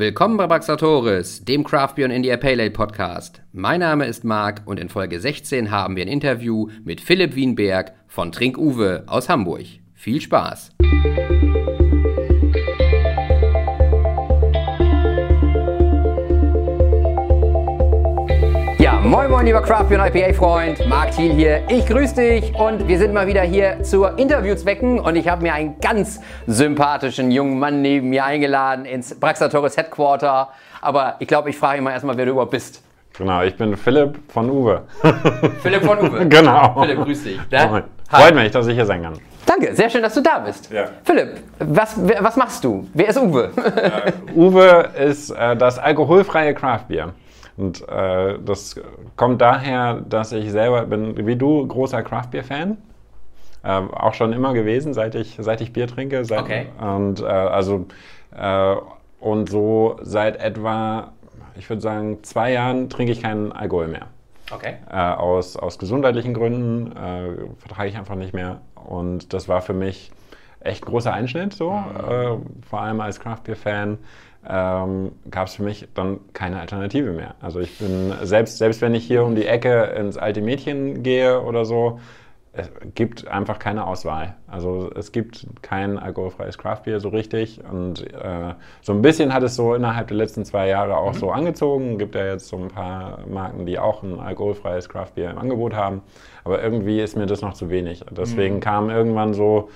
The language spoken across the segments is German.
Willkommen bei Braxatoris, dem Craft Beer India Pale Ale Podcast. Mein Name ist Marc und in Folge 16 haben wir ein Interview mit Philipp Wienberg von Trink Uwe aus Hamburg. Viel Spaß! Moin Moin lieber Craft Beer und IPA Freund, Marc Thiel hier. Ich grüße dich und wir sind mal wieder hier zur Interviewzwecken und ich habe mir einen ganz sympathischen jungen Mann neben mir eingeladen ins Braxatoris Headquarter. Aber ich glaube, ich frage ihn mal erstmal, wer du überhaupt bist. Genau, ich bin Philipp von Uwe. Philipp von Uwe. genau. Philipp, grüß dich. Ne? Freut mich, dass ich hier sein kann. Danke, sehr schön, dass du da bist. Ja. Philipp, was, was machst du? Wer ist Uwe? Äh, Uwe ist äh, das alkoholfreie Craftbier. Und äh, das kommt daher, dass ich selber bin, wie du, großer Craft-Bier-Fan. Äh, auch schon immer gewesen, seit ich, seit ich Bier trinke. Seit, okay. Und, äh, also, äh, und so seit etwa, ich würde sagen, zwei Jahren trinke ich keinen Alkohol mehr. Okay. Äh, aus, aus gesundheitlichen Gründen äh, vertrage ich einfach nicht mehr. Und das war für mich echt großer Einschnitt, so, mhm. vor allem als Craft-Bier-Fan ähm, gab es für mich dann keine Alternative mehr. Also ich bin, selbst, selbst wenn ich hier um die Ecke ins alte Mädchen gehe oder so, es gibt einfach keine Auswahl. Also es gibt kein alkoholfreies Craftbier so richtig. Und äh, so ein bisschen hat es so innerhalb der letzten zwei Jahre auch mhm. so angezogen. Gibt ja jetzt so ein paar Marken, die auch ein alkoholfreies Craftbier im Angebot haben. Aber irgendwie ist mir das noch zu wenig. Deswegen mhm. kam irgendwann so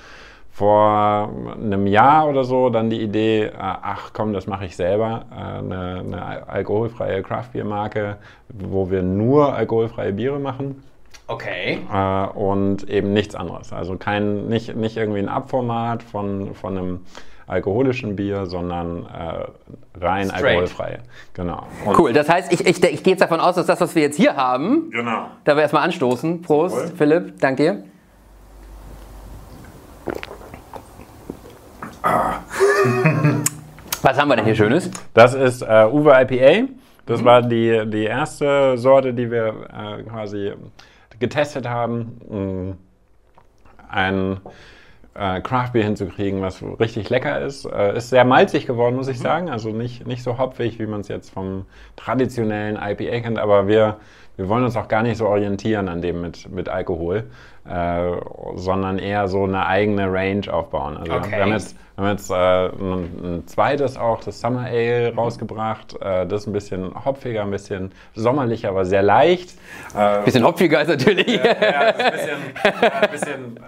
vor einem Jahr oder so dann die Idee, äh, ach komm, das mache ich selber, äh, eine, eine alkoholfreie Craft-Bier-Marke, wo wir nur alkoholfreie Biere machen. Okay. Äh, und eben nichts anderes. Also kein, nicht, nicht irgendwie ein Abformat von, von einem alkoholischen Bier, sondern äh, rein Straight. alkoholfrei. Genau. Und cool, das heißt, ich, ich, ich gehe jetzt davon aus, dass das, was wir jetzt hier haben, genau. da wir erstmal anstoßen. Prost, cool. Philipp, danke dir. Was haben wir denn hier Schönes? Das ist äh, Uwe IPA. Das mhm. war die, die erste Sorte, die wir äh, quasi getestet haben. Mm, ein äh, Craftbier hinzukriegen, was richtig lecker ist. Äh, ist sehr malzig geworden, muss ich mhm. sagen. Also nicht, nicht so hopfig, wie man es jetzt vom traditionellen IPA kennt, aber wir wir wollen uns auch gar nicht so orientieren an dem mit, mit Alkohol, äh, sondern eher so eine eigene Range aufbauen. Also okay. wir haben jetzt, wir haben jetzt äh, ein, ein, zweites auch, das Summer Ale, mhm. rausgebracht. Äh, das ist ein bisschen hopfiger, ein bisschen sommerlicher, aber sehr leicht. Ein bisschen hopfiger ist natürlich. ja, ja, ein bisschen, ein bisschen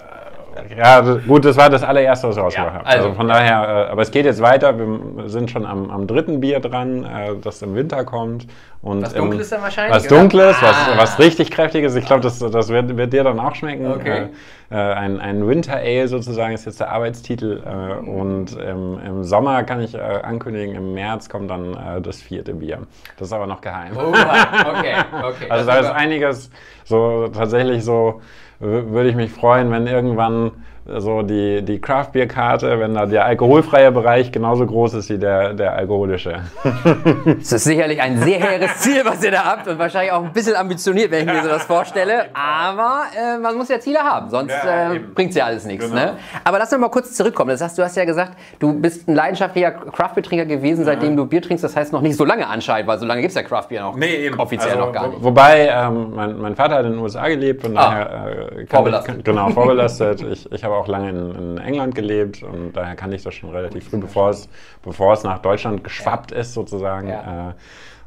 ja, gut, das war das allererste, was wir rausgebracht ja, haben. Also, also, von daher, äh, aber es geht jetzt weiter. Wir sind schon am, am dritten Bier dran, äh, das im Winter kommt. Und was Dunkles dann wahrscheinlich? Was Dunkles, ah. was, was richtig Kräftiges. Ich glaube, das, das wird, wird, dir dann auch schmecken. Okay. Äh, äh, ein, ein Winter Ale sozusagen ist jetzt der Arbeitstitel. Äh, und im, im, Sommer kann ich äh, ankündigen, im März kommt dann das vierte Bier. Das ist aber noch geheim. Oh, okay, okay. Also da ist einiges so tatsächlich so würde ich mich freuen, wenn irgendwann so die, die Craft-Bier-Karte, wenn da der alkoholfreie Bereich genauso groß ist wie der, der alkoholische. Das ist sicherlich ein sehr hehres Ziel, was ihr da habt und wahrscheinlich auch ein bisschen ambitioniert, wenn ich mir so das vorstelle. Aber äh, man muss ja Ziele haben, sonst ja, äh, bringt es ja alles nichts. Genau. Ne? Aber lass uns mal kurz zurückkommen. Das heißt, du hast ja gesagt, du bist ein leidenschaftlicher Craft-Bier-Trinker gewesen, seitdem ja. du Bier trinkst. Das heißt noch nicht so lange anscheinend, weil so lange gibt es ja Craft-Bier noch nee, offiziell also, noch gar nicht. Wobei, ähm, mein, mein, Vater hat in den USA gelebt, von ah, daher äh, vorbelastet. Ich, genau, vorbelastet. ich ich habe auch lange in, in, England gelebt und daher kann ich das schon relativ früh, bevor es, bevor es nach Deutschland geschwappt ja. ist sozusagen ja. äh,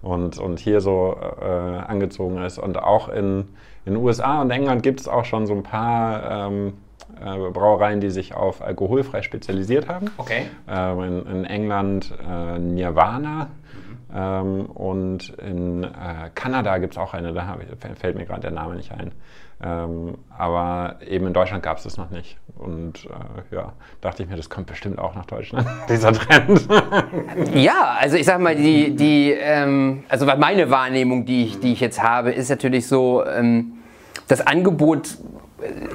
und, und hier so äh, angezogen ist. Und auch in den USA und England gibt es auch schon so ein paar ähm, äh, Brauereien, die sich auf alkoholfrei spezialisiert haben. Okay. Ähm, in, in, England äh, Nirvana. Ähm, und in äh, Kanada gibt es auch eine, da ich, fällt mir gerade der Name nicht ein. Ähm, aber eben in Deutschland gab es das noch nicht. Und äh, ja, dachte ich mir, das kommt bestimmt auch nach Deutschland, dieser Trend. ja, also ich sag mal, die, die ähm, also meine Wahrnehmung, die ich, die ich jetzt habe, ist natürlich so, ähm, das Angebot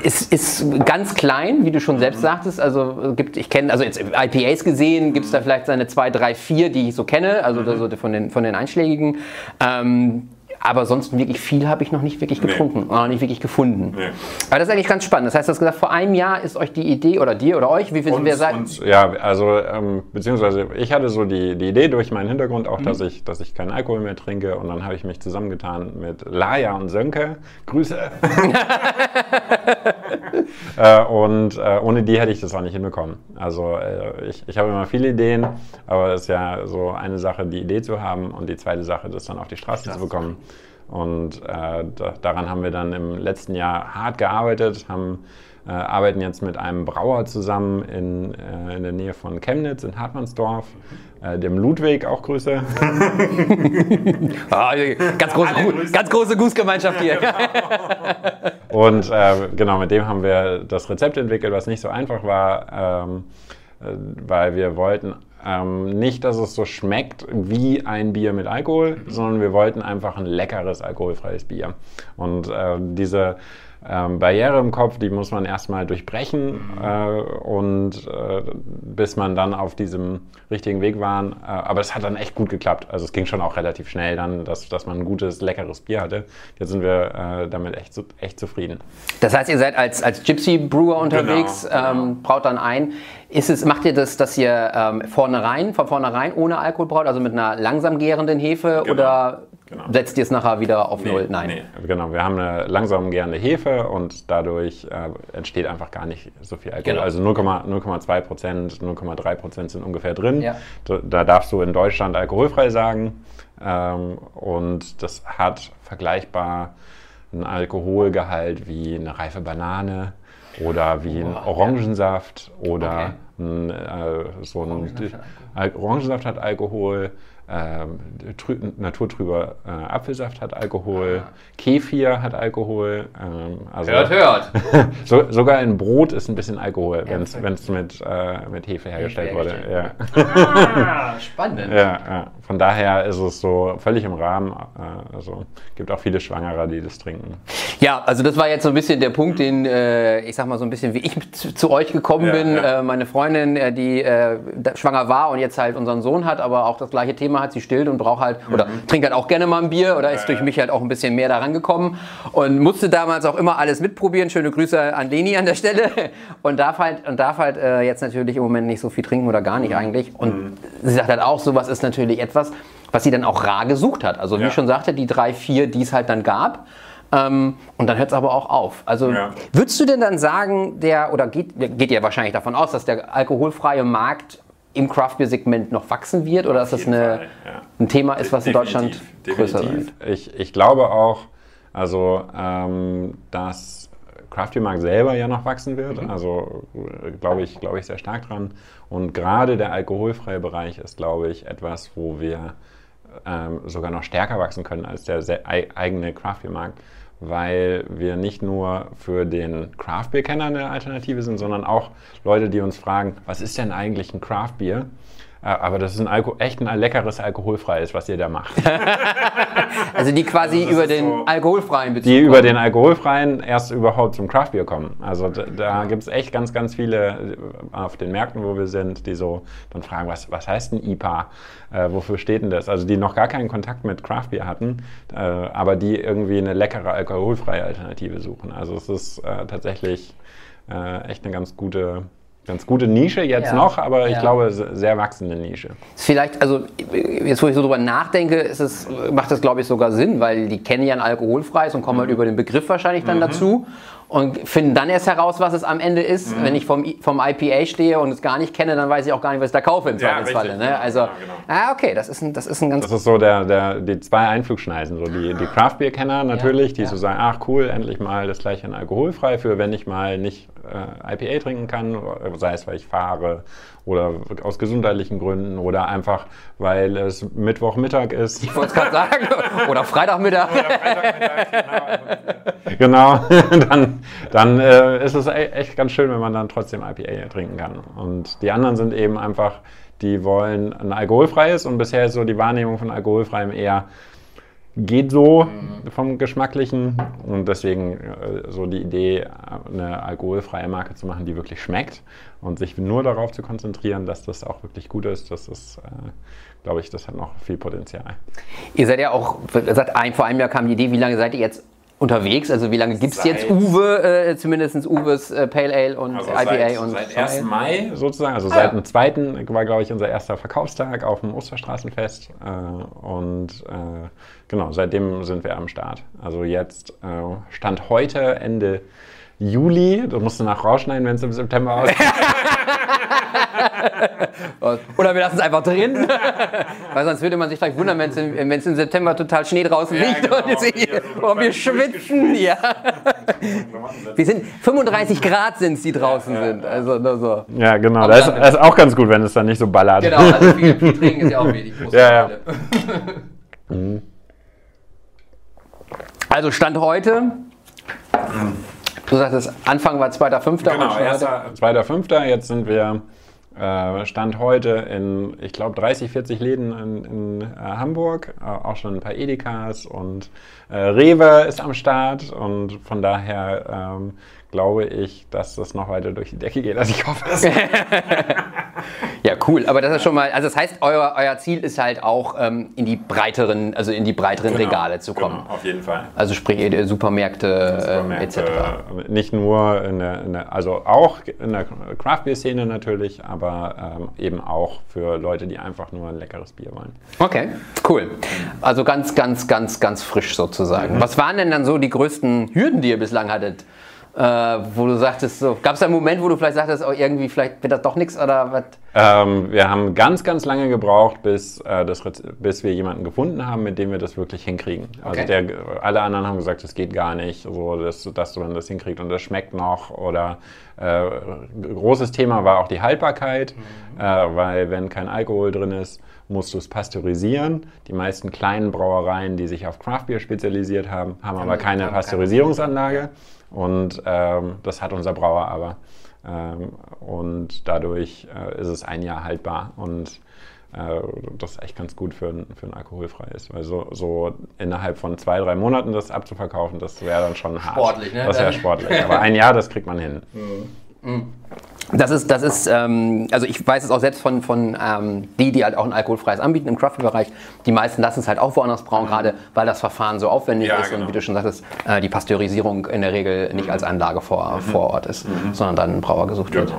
ist, ist ganz klein, wie du schon selbst sagtest. Also gibt, ich kenne, also jetzt IPAs gesehen, gibt es da vielleicht seine zwei, drei, vier, die ich so kenne, also, also von, den, von den einschlägigen. Ähm, aber sonst wirklich viel habe ich noch nicht wirklich getrunken, nee. noch nicht wirklich gefunden. Nee. Aber das ist eigentlich ganz spannend. Das heißt, du hast gesagt, vor einem Jahr ist euch die Idee oder dir oder euch, wie viel sind wir sagen? Ja, also ähm, beziehungsweise ich hatte so die, die Idee durch meinen Hintergrund auch, mhm. dass ich, dass ich keinen Alkohol mehr trinke und dann habe ich mich zusammengetan mit Laia und Sönke. Grüße. äh, und äh, ohne die hätte ich das auch nicht hinbekommen. Also äh, ich, ich habe immer viele Ideen, aber es ist ja so eine Sache, die Idee zu haben und die zweite Sache, das dann auf die Straße Krass. zu bekommen. Und äh, da, daran haben wir dann im letzten Jahr hart gearbeitet, haben äh, arbeiten jetzt mit einem Brauer zusammen in, äh, in der Nähe von Chemnitz in Hartmannsdorf, äh, dem Ludwig, auch Grüße. ah, ganz, große, ganz große Gußgemeinschaft hier. Und äh, genau, mit dem haben wir das Rezept entwickelt, was nicht so einfach war, ähm, äh, weil wir wollten ähm, nicht, dass es so schmeckt wie ein Bier mit Alkohol, sondern wir wollten einfach ein leckeres alkoholfreies Bier. Und äh, diese ähm, Barriere im Kopf, die muss man erstmal durchbrechen äh, und äh, bis man dann auf diesem richtigen Weg war. Äh, aber es hat dann echt gut geklappt. Also es ging schon auch relativ schnell dann, dass, dass man ein gutes, leckeres Bier hatte. Jetzt sind wir äh, damit echt, echt zufrieden. Das heißt, ihr seid als, als Gypsy Brewer unterwegs, genau, genau. Ähm, braut dann ein. Ist es, macht ihr das, dass ihr ähm, vornherein, von vornherein ohne Alkohol braut, also mit einer langsam gärenden Hefe genau. oder Genau. Setzt ihr es nachher wieder auf nee, Null? Nein. Nee. Genau, wir haben eine langsam gärende Hefe und dadurch äh, entsteht einfach gar nicht so viel Alkohol. Genau. Also 0,2 Prozent, 0,3 Prozent sind ungefähr drin. Ja. Da, da, darfst du in Deutschland alkoholfrei sagen. Ähm, und das hat vergleichbar einen Alkoholgehalt wie eine reife Banane oder wie oh, ein Orangensaft ja. oder okay. ein, äh, so ein Orangensaft, hat Alkohol naturtrüber äh, Apfelsaft hat Alkohol, ah. Kefir hat Alkohol. Ähm, also hört, hört! so, sogar in Brot ist ein bisschen Alkohol, wenn es mit, äh, mit Hefe hergestellt Hefe wurde. Ja. Ah, spannend. Ja, ja, Von daher ist es so völlig im Rahmen. Äh, also gibt auch viele Schwangere, die das trinken. Ja, also das war jetzt so ein bisschen der Punkt, den äh, ich sag mal so ein bisschen, wie ich zu, zu euch gekommen ja, bin. Ja. Äh, meine Freundin, äh, die schwanger war und jetzt halt unseren Sohn hat, aber auch das gleiche Thema Thema hat, sie stillt und braucht halt, oder mhm. trinkt halt auch gerne mal ein Bier oder ist durch mich halt auch ein bisschen mehr daran gekommen und musste damals auch immer alles mitprobieren. Schöne Grüße an Leni an der Stelle und darf halt, und darf halt äh, jetzt natürlich im Moment nicht so viel trinken oder gar nicht mhm. eigentlich. Und mhm. sie sagt halt auch, sowas ist natürlich etwas, was sie dann auch rar gesucht hat. Also wie ja. ich schon sagte, die drei, vier, die es halt dann gab. Ähm, und dann hört es aber auch auf. Also ja. würdest du denn dann sagen, der, oder geht, geht ja wahrscheinlich davon aus, dass der alkoholfreie Markt im Craft Beer Segment noch wachsen wird oder dass das eine, Fall, ja. ein Thema ist, was definitiv, in Deutschland größer wird? Ich, ich glaube auch, also ähm, dass Craft Beer Markt selber ja noch wachsen wird. Mhm. Also glaube ich, glaube ich sehr stark dran. Und gerade der alkoholfreie Bereich ist, glaube ich, etwas, wo wir ähm, sogar noch stärker wachsen können als der eigene Craft Beer Markt weil wir nicht nur für den Craft Beer Kenner eine Alternative sind, sondern auch Leute, die uns fragen, was ist denn eigentlich ein Craft Beer? Äh, aber das ist ein Alko echt ein leckeres alkoholfreies, was ihr da macht. also die quasi also über den so alkoholfreien Bezug Die kommen. über den alkoholfreien erst überhaupt zum Craftbier kommen. Also da, da gibt es echt ganz, ganz viele äh, auf den Märkten, wo wir sind, die so dann fragen, was, was heißt ein IPA? Äh, wofür steht denn das? Also die noch gar keinen Kontakt mit Craftbier hatten, äh, aber die irgendwie eine leckere alkoholfreie Alternative suchen. Also es ist äh, tatsächlich äh, echt eine ganz gute ganz gute Nische jetzt ja. noch, aber ich ja. glaube, sehr wachsende Nische. Vielleicht, also jetzt wo ich so drüber nachdenke, ist es, macht das glaube ich sogar Sinn, weil die kennen ja ein alkoholfreies und kommen halt mhm. halt über den Begriff wahrscheinlich dann mhm. dazu und finden dann erst heraus, was es am Ende ist. Mhm. Wenn ich vom, vom IPA stehe und es gar nicht kenne, dann weiß ich auch gar nicht, was ich da kaufe im Zweifelsfalle. Ja, ne? Also, ja, genau. ah, okay, das ist ein, das ist ein ganz... Das ist so der, der, die zwei Einflugschneisen, so die, die Craft Beer Kenner natürlich, die so sagen, ach cool, endlich mal das gleiche in alkoholfrei für, wenn ich mal nicht äh, IPA trinken kann, sei es, weil ich fahre oder aus gesundheitlichen Gründen oder einfach, weil es Mittwochmittag ist. Ich wollte es gerade sagen. oder Freitagmittag. Oder Freitagmittag, genau. genau. dann dann äh, ist es e-, echt ganz schön, wenn man dann trotzdem IPA trinken kann. Und die anderen sind eben einfach, die wollen ein alkoholfreies und bisher ist so die Wahrnehmung von alkoholfreiem eher geht so mhm. vom Geschmacklichen und deswegen äh, so die Idee, eine alkoholfreie Marke zu machen, die wirklich schmeckt und sich nur darauf zu konzentrieren, dass das auch wirklich gut ist, das ist äh, glaube ich, das hat noch viel Potenzial. Ihr seid ja auch, seit ein, vor einem Jahr kam die Idee, wie lange seid ihr jetzt unterwegs? Also wie lange gibt es jetzt Uwe, äh, zumindest Uwe's äh, Pale Ale und also IPA seit, und Seit 1. Mai sozusagen, also ah, seit dem zweiten war, glaube ich, unser erster Verkaufstag auf dem Osterstraßenfest. Äh, und äh, genau, seitdem sind wir am Start. Also jetzt äh, Stand heute, Ende Juli, du musst nach rausschneiden, wenn es im September aussieht. Oder wir lassen es einfach drin. Weil sonst würde man sich vielleicht wundern, wenn es im, September total Schnee draußen ja, liegt genau. und, hier, und wir schwitzen. Ja. Wir sind 35 Grad sind es, die draußen ja, sind. Also nur so. Ja, genau. Das ist, das ist, auch ganz gut, wenn es dann nicht so ballert. Genau, also viel, viel trinken ist ja auch wichtig. Ja, ja. Mhm. Also Stand heute. Du sagtest, Anfang war 2.5. Genau, 2.5. Jetzt sind wir Stand heute in, ich glaube, 30, 40 Läden in, in äh, Hamburg, äh, auch schon ein paar Edekas und äh, Rewe ist am Start und von daher ähm, glaube ich, dass das noch weiter durch die Decke geht. Also ich hoffe es. ja, cool. Aber das ist schon mal, also das heißt, euer, euer Ziel ist halt auch ähm, in die breiteren, also in die breiteren genau, Regale zu kommen. Genau, auf jeden Fall. Also sprich Supermärkte, Supermärkte ähm, etc. Nicht nur in der, in der, also auch in der Craft Beer Szene natürlich, aber ähm, eben auch für Leute, die einfach nur ein leckeres Bier wollen. Okay, cool. Also ganz, ganz, ganz, ganz frisch sozusagen. Mhm. Was waren denn dann so die größten Hürden, die ihr bislang hattet? äh, wo du sagtest, so, gab es einen Moment, wo du vielleicht sagtest, oh, irgendwie vielleicht wird das doch nichts oder was? Ähm, wir haben ganz, ganz lange gebraucht, bis, äh, das, bis wir jemanden gefunden haben, mit dem wir das wirklich hinkriegen. Also okay. Der, alle anderen haben gesagt, das geht gar nicht, so, dass, dass man das hinkriegt und das schmeckt noch oder äh, großes Thema war auch die Haltbarkeit, mhm. äh, weil wenn kein Alkohol drin ist, musst du es pasteurisieren. Die meisten kleinen Brauereien, die sich auf Craftbeer spezialisiert haben, haben aber keine Pasteurisierungsanlage. Und ähm, das hat unser Brauer aber. Ähm, und dadurch äh, ist es ein Jahr haltbar. Und äh, das ist echt ganz gut für ein, für ein alkoholfreies. Weil so, so innerhalb von zwei, drei Monaten das abzuverkaufen, das wäre dann schon hart. Sportlich, ne? Das wäre sportlich. Aber ein Jahr, das kriegt man hin. Mhm. Mhm. Das ist, das ist ähm, also ich weiß es auch selbst von, von ähm, die, die halt auch ein alkoholfreies anbieten im Craft-Bereich. Die meisten lassen es halt auch woanders brauen, mhm. gerade weil das Verfahren so aufwendig ja, ist genau. und wie du schon sagtest, äh, die Pasteurisierung in der Regel nicht mhm. als Anlage vor, mhm. vor Ort ist, mhm. sondern dann ein Brauer gesucht genau. wird.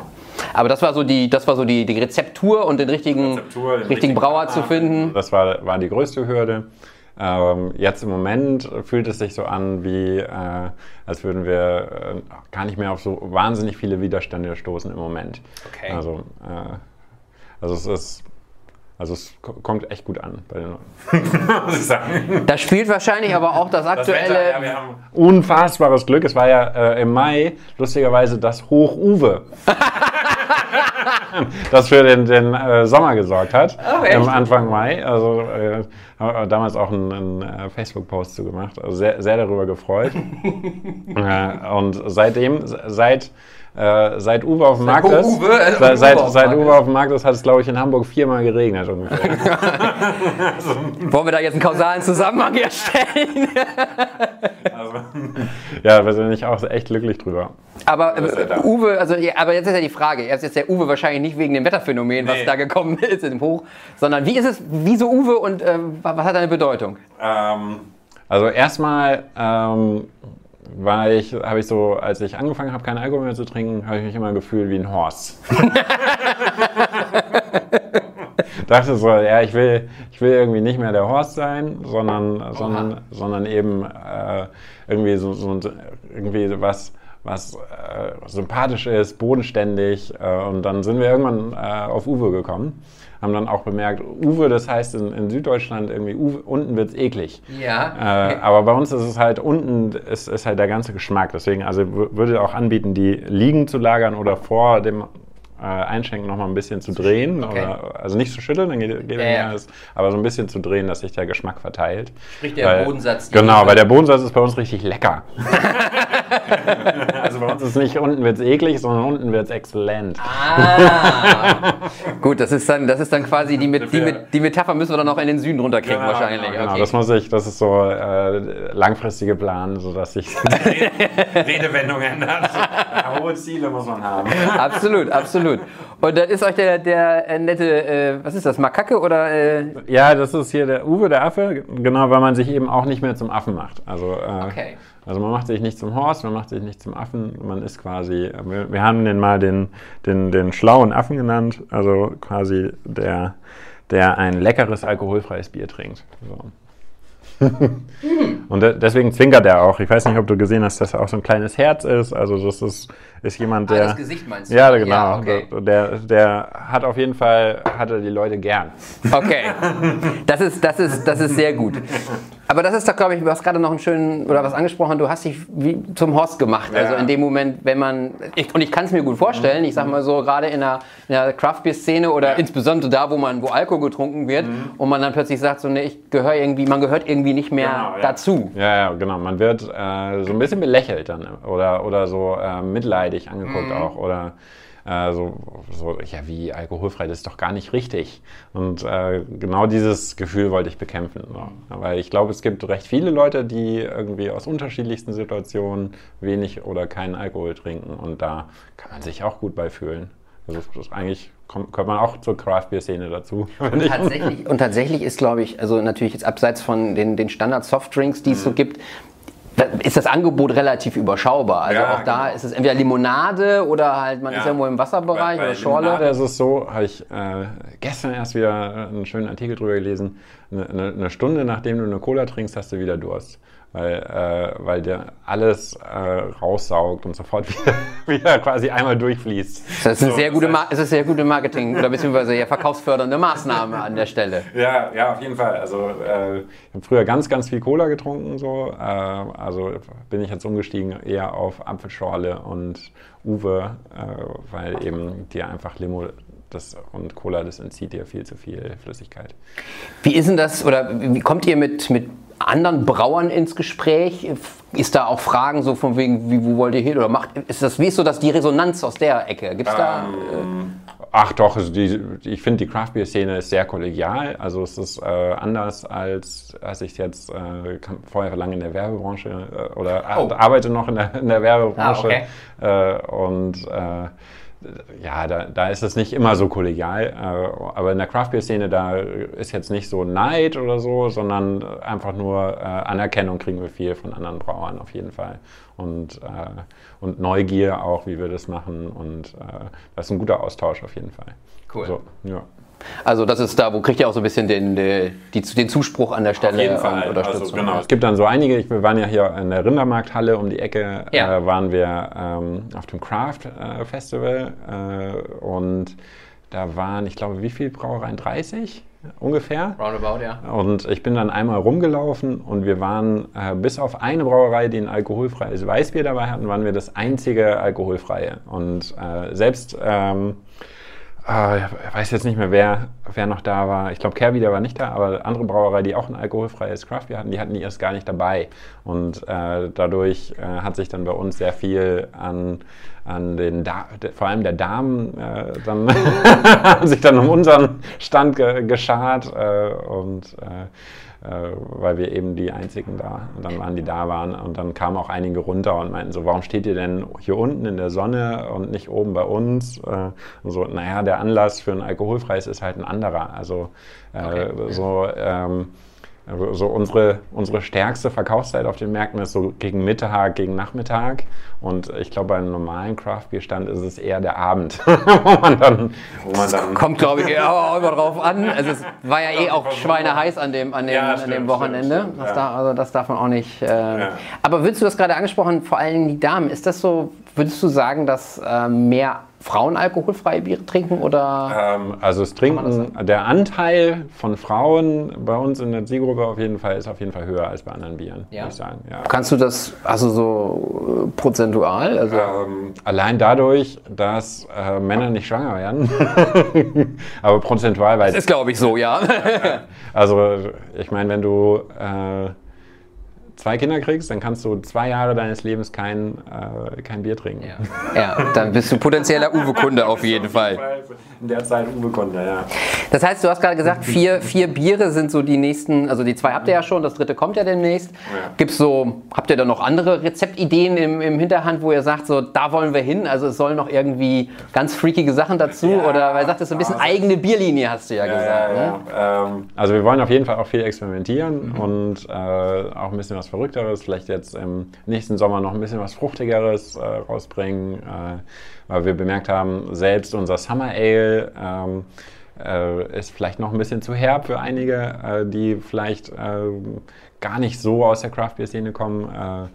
Aber das war so die, das war so die, die Rezeptur und den richtigen, Rezeptur, den richtigen Brauer zu finden. Das war, war die größte Hürde. Ähm, jetzt im Moment fühlt es sich so an, wie äh, als würden wir äh, gar nicht mehr auf so wahnsinnig viele Widerstände stoßen im Moment. Okay. Also, äh, also es ist also es kommt echt gut an bei den Leuten, muss ich sagen. Da spielt wahrscheinlich aber auch das aktuelle... Das Wetter, ja, wir haben unfassbares Glück. Es war ja äh, im Mai lustigerweise das Hoch-Uwe. das für den, den äh, Sommer gesorgt hat. Oh, Im Anfang Mai. Also äh, haben damals auch einen, einen äh, Facebook-Post zu gemacht. Also sehr, sehr darüber gefreut. Äh, und seitdem, seit äh, seit Uwe auf dem Markt ist, Uwe, äh, seit, seit, seit Uwe auf dem Markt ist, hat es, glaube ich, in Hamburg viermal geregnet ungefähr. also. Wollen wir da jetzt einen kausalen Zusammenhang herstellen? also, ja, da bin ich auch echt glücklich drüber. Aber äh, Uwe, also ja, aber jetzt ist ja die Frage, jetzt ist der Uwe wahrscheinlich nicht wegen dem Wetterphänomen, was nee. da gekommen ist im Hoch, sondern wie ist es, wieso Uwe und äh, was hat eine Bedeutung? Ähm, also erstmal ähm, war ich, habe ich so, als ich angefangen habe, keinen Alkohol mehr zu trinken, habe ich mich immer gefühlt wie ein Horst. dachte so, ja, ich will, ich will irgendwie nicht mehr der Horst sein, sondern, sondern, sondern eben äh, irgendwie so, so irgendwie was, was äh, sympathisch ist, bodenständig. Äh, und dann sind wir irgendwann äh, auf Uwe gekommen haben dann auch bemerkt, Uwe, das heißt in, in Süddeutschland irgendwie, Uwe, unten wird es eklig. Ja. Äh, aber bei uns ist es halt, unten ist, ist halt der ganze Geschmack. Deswegen, also würde auch anbieten, die liegen zu lagern oder vor dem äh, Einschenken noch mal ein bisschen zu drehen. Okay. Oder, also nicht zu schütteln, dann geht, geht äh. das, aber so ein bisschen zu drehen, dass sich der Geschmack verteilt. Sprich der weil, Bodensatz. Genau, weil der Bodensatz ist bei uns richtig lecker. also bei uns ist es nicht unten wird es eklig, sondern unten wird es exzellent. Ah. Gut, das ist, dann, das ist dann quasi die, die, die Metapher müssen wir dann auch in den Süden runterkriegen genau, wahrscheinlich. Genau, okay. das muss ich, das ist so äh, langfristige Plan, sodass sich Redewendung ändert. Hohe Ziele muss man haben. absolut, absolut. Und dann ist euch der, der äh, nette, äh, was ist das, Makake oder? Äh? Ja, das ist hier der Uwe, der Affe, genau, weil man sich eben auch nicht mehr zum Affen macht. Also, äh, okay. Also man macht sich nicht zum Horst, man macht sich nicht zum Affen, man ist quasi, wir, wir haben den mal den, den, den schlauen Affen genannt, also quasi der, der ein leckeres alkoholfreies Bier trinkt. So. und deswegen zwinkert er auch. Ich weiß nicht, ob du gesehen hast, dass er auch so ein kleines Herz ist. Also das ist, ist jemand, der... Ah, das Gesicht meinst du? Ja, genau. Ja, okay. der, der hat auf jeden Fall, hat er die Leute gern. Okay, das ist, das ist, das ist sehr gut. Aber das ist doch, glaube ich, du hast gerade noch einen schönen, oder was angesprochen, du hast dich wie zum Horst gemacht. Ja. Also in dem Moment, wenn man, ich, und ich kann es mir gut vorstellen, ich sag mal so, gerade in der, der Craft-Bier-Szene oder ja. insbesondere da, wo man, wo Alkohol getrunken wird mhm. und man dann plötzlich sagt, so, ne, ich gehöre irgendwie, man gehört irgendwie nicht mehr genau, ja. dazu. Ja, ja, genau. Man wird äh, so ein bisschen belächelt dann oder, oder so äh, mitleidig angeguckt mhm. auch oder äh, so, so, ja, wie alkoholfrei, das ist doch gar nicht richtig. Und äh, genau dieses Gefühl wollte ich bekämpfen. So. Weil ich glaube, es gibt recht viele Leute, die irgendwie aus unterschiedlichsten Situationen wenig oder keinen Alkohol trinken. Und da kann man sich auch gut bei fühlen. Also eigentlich kommt, kommt man auch zur Craft-Bier-Szene dazu. Und tatsächlich, und tatsächlich ist, glaube ich, also natürlich jetzt abseits von den, den Standard-Softdrinks, die es mhm. so gibt, ist das Angebot relativ überschaubar. Also ja, auch da genau. ist es entweder Limonade oder halt man ja. ist irgendwo im Wasserbereich bei, bei oder Schorle. Limonade ist es so, habe ich äh, gestern erst wieder einen schönen Artikel drüber gelesen. Eine, eine, Stunde nachdem du eine Cola trinkst, hast du wieder Durst weil, äh, weil der alles äh, raussaugt und sofort wieder, wieder, quasi einmal durchfließt. Das ist eine so, sehr, gute Ma ist sehr gute Marketing- oder beziehungsweise ja, verkaufsfördernde Maßnahme an der Stelle. Ja, ja, auf jeden Fall. Also äh, ich habe früher ganz, ganz viel Cola getrunken, so. Äh, also bin ich jetzt umgestiegen eher auf Apfelschorle und Uwe, äh, weil eben die einfach Limo das, und Cola, das entzieht dir viel zu viel Flüssigkeit. Wie ist denn das, oder wie kommt ihr mit, mit anderen Brauern ins Gespräch? Ist da auch Fragen so von wegen, wie, wo wollt ihr hin? Oder macht, ist das, wie ist so das, die Resonanz aus der Ecke? Gibt's ähm, da. Äh ach doch, also die, ich finde, die Craft Beer Szene ist sehr kollegial. Also es ist äh, anders als, als ich jetzt äh, vorher lange in der Werbebranche äh, oder oh. arbeite noch in der, in der Werbebranche. Ah, okay. Äh, und äh, ja, da, da ist es nicht immer so kollegial, äh, aber in der Craft-Beer-Szene, da ist jetzt nicht so Neid oder so, sondern einfach nur äh, Anerkennung kriegen wir viel von anderen Brauern auf jeden Fall. Und, äh, und Neugier auch, wie wir das machen. Und äh, das ist ein guter Austausch auf jeden Fall. Cool. So, ja. Also das ist da, wo kriegt ihr auch so ein bisschen den, den, den Zuspruch an der Stelle Auf jeden Fall. und Unterstützung. Also, genau. Es gibt dann so einige, wir waren ja hier in der Rindermarkthalle um die Ecke, ja. äh, waren wir ähm, auf dem Craft äh, Festival äh, und da waren, ich glaube, wie viele Brauereien? 30 ungefähr. Roundabout, ja. Und ich bin dann einmal rumgelaufen und wir waren, äh, bis auf eine Brauerei, die ein alkoholfreies Weißbier dabei hatten, waren wir das einzige alkoholfreie. Und äh, selbst... Ähm, äh, ich weiß jetzt nicht mehr, wer, wer noch da war. Ich glaube, Kehrwieder war nicht da, aber andere Brauerei, die auch ein alkoholfreies Craftbier hatten, die hatten die erst gar nicht dabei. Und äh, dadurch äh, hat sich dann bei uns sehr viel an, an den, da vor allem der Damen, äh, dann sich dann um unseren Stand ge geschart äh, und äh, äh, weil wir eben die einzigen da und dann waren, die da waren. Und dann kamen auch einige runter und meinten so, warum steht ihr denn hier unten in der Sonne und nicht oben bei uns? Äh, und so, naja, der Anlass für ein alkoholfreies ist halt ein anderer. Also äh, okay. so ähm, also so unsere, unsere stärkste Verkaufszeit auf den Märkten ist so gegen Mittag, gegen Nachmittag. Und ich glaube, bei einem normalen Craft-Bier-Stand ist es eher der Abend, wo man dann. Wo man dann Kommt, glaube ich, auch immer drauf an. Also es war ja eh auch schweineheiß an dem, an dem, ja, stimmt, an dem Wochenende. Stimmt, stimmt, ja. da, also das darf man auch nicht. Äh, ja. Aber würdest du das gerade angesprochen, vor allem die Damen, ist das so, würdest du sagen, dass äh, mehr Frauen alkoholfreie Biere trinken oder? Ähm, also es trinken, der Anteil von Frauen bei uns in der Zielgruppe auf jeden Fall ist auf jeden Fall höher als bei anderen Bieren, ja. würde ich sagen. Ja. Kannst du das also so äh, prozentual? Also ähm, allein dadurch, dass äh, Männer nicht schwanger werden, aber prozentual, weil das ist glaube ich so, ja. also ich meine, wenn du äh, zwei Kinder kriegst, dann kannst du zwei Jahre deines Lebens kein, äh, kein Bier trinken. Ja. ja, dann bist du potenzieller Uwe-Kunde auf jeden Fall. In der Zeit Uwe-Kunde, ja. Das heißt, du hast gerade gesagt, vier, vier Biere sind so die nächsten, also die zwei habt ihr ja schon, das dritte kommt ja demnächst. Ja. Gibt's so, habt ihr da noch andere Rezeptideen im, im Hinterhand, wo ihr sagt, so da wollen wir hin? Also es sollen noch irgendwie ganz freakige Sachen dazu? Ja, oder weil ihr sagt, das ist so ein bisschen eigene Bierlinie, hast du ja, ja gesagt. Ne? Ähm, also wir wollen auf jeden Fall auch viel experimentieren mhm. und äh, auch ein bisschen was Verrückteres. Vielleicht jetzt im nächsten Sommer noch ein bisschen was Fruchtigeres äh, rausbringen, äh, weil wir bemerkt haben, selbst unser Summer Ale ähm, äh, ist vielleicht noch ein bisschen zu herb für einige, äh, die vielleicht äh, gar nicht so aus der Craft Beer Szene kommen.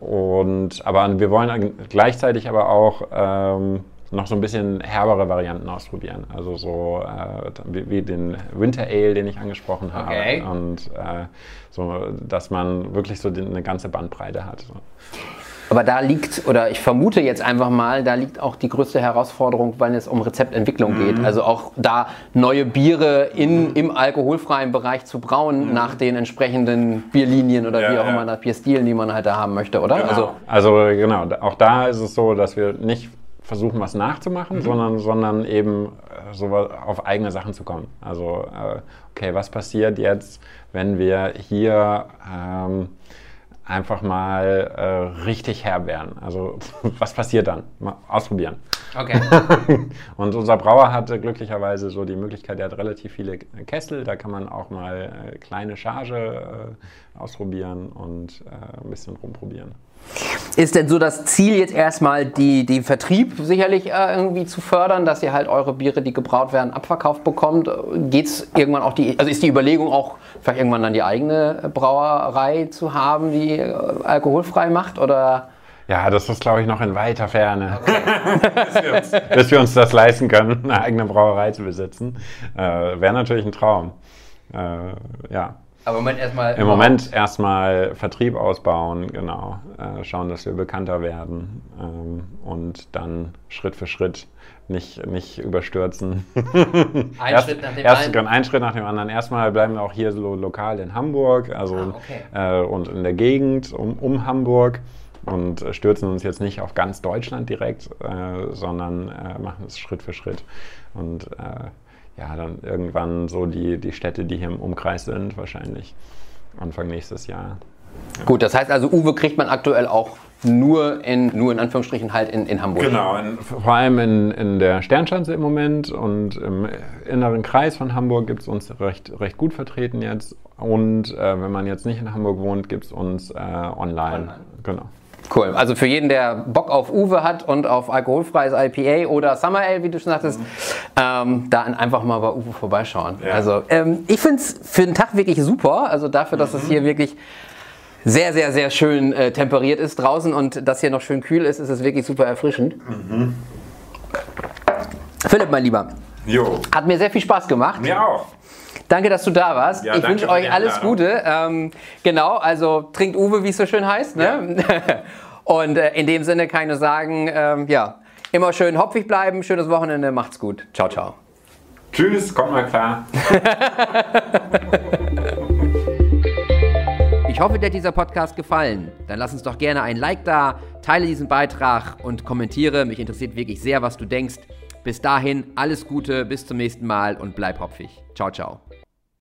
und aber wir wollen gleichzeitig aber auch ähm, noch so ein bisschen herbere Varianten ausprobieren. Also so äh, wie, wie, den Winter Ale, den ich angesprochen habe. Okay. Und äh, so, dass man wirklich so die, eine ganze Bandbreite hat. So. Aber da liegt, oder ich vermute jetzt einfach mal, da liegt auch die größte Herausforderung, wenn es um Rezeptentwicklung mhm. geht. Also auch da neue Biere in, im alkoholfreien Bereich zu brauen, mhm. nach den entsprechenden Bierlinien oder ja, wie auch ja. immer, nach Bierstilen, die man halt da haben möchte, oder? Genau. Also, also genau, auch da ist es so, dass wir nicht versuchen, was nachzumachen, mhm. sondern, sondern eben äh, so auf eigene Sachen zu kommen. Also, äh, okay, was passiert jetzt, wenn wir hier ähm, einfach mal äh, richtig herb werden? Also, was passiert dann? Mal ausprobieren. Okay. und unser Brauer hatte glücklicherweise so die Möglichkeit, er hat relativ viele Kessel, da kann man auch mal äh, kleine Charge ausprobieren und äh, ein bisschen rumprobieren. Ist denn so das Ziel jetzt erstmal, die, den Vertrieb sicherlich äh, irgendwie zu fördern, dass ihr halt eure Biere, die gebraut werden, abverkauft bekommt? Geht es irgendwann auch die, also ist die Überlegung auch, vielleicht irgendwann dann die eigene Brauerei zu haben, die äh, alkoholfrei macht oder? Ja, das ist, glaube ich, noch in weiter Ferne, bis, wir uns, bis, wir uns, das leisten können, eine eigene Brauerei zu besitzen. Äh, Wäre natürlich ein Traum. Äh, ja. Aber im Moment erstmal. Im Moment erstmal Vertrieb ausbauen, genau. Äh, schauen, dass wir bekannter werden ähm, und dann Schritt für Schritt nicht, nicht überstürzen. Ein erst, Schritt nach dem erst, anderen. Ein Schritt nach dem anderen. Erstmal bleiben wir auch hier so lokal in Hamburg also, ah, okay. äh, und in der Gegend um, um Hamburg und stürzen uns jetzt nicht auf ganz Deutschland direkt, äh, sondern äh, machen es Schritt für Schritt. Und äh, ja, dann irgendwann so die, die Städte, die hier im Umkreis sind, wahrscheinlich Anfang nächstes Jahr. Ja. Gut, das heißt also, Uwe kriegt man aktuell auch nur in, nur in Anführungsstrichen halt in, in Hamburg. Genau, in, vor allem in, in der Sternschanze im Moment und im inneren Kreis von Hamburg gibt es uns recht, recht gut vertreten jetzt. Und äh, wenn man jetzt nicht in Hamburg wohnt, gibt es uns äh, online. online. Genau. Cool. Also für jeden, der Bock auf Uwe hat und auf alkoholfreies IPA oder Summer Ale, wie du schon sagtest, mhm. ähm, da einfach mal bei Uwe vorbeischauen. Ja. Also ähm, ich finde es für den Tag wirklich super. Also dafür, dass mhm. es hier wirklich sehr, sehr, sehr schön äh, temperiert ist draußen und das hier noch schön kühl ist, ist es wirklich super erfrischend. Mhm. Philipp, mein Lieber. Jo. Hat mir sehr viel Spaß gemacht. Mir auch. Danke, dass du da warst. Ja, ich wünsche euch alles Gute. Ähm, genau, also trinkt Uwe, wie es so schön heißt. Ne? Ja. Und äh, in dem Sinne kann ich nur sagen, ähm, ja, immer schön hopfig bleiben, schönes Wochenende, macht's gut. Ciao, ciao. Tschüss, kommt mal klar. Ich hoffe, dir hat dieser Podcast gefallen. Dann lass uns doch gerne ein Like da, teile diesen Beitrag und kommentiere. Mich interessiert wirklich sehr, was du denkst. Bis dahin, alles Gute, bis zum nächsten Mal und bleib hopfig. Ciao, ciao.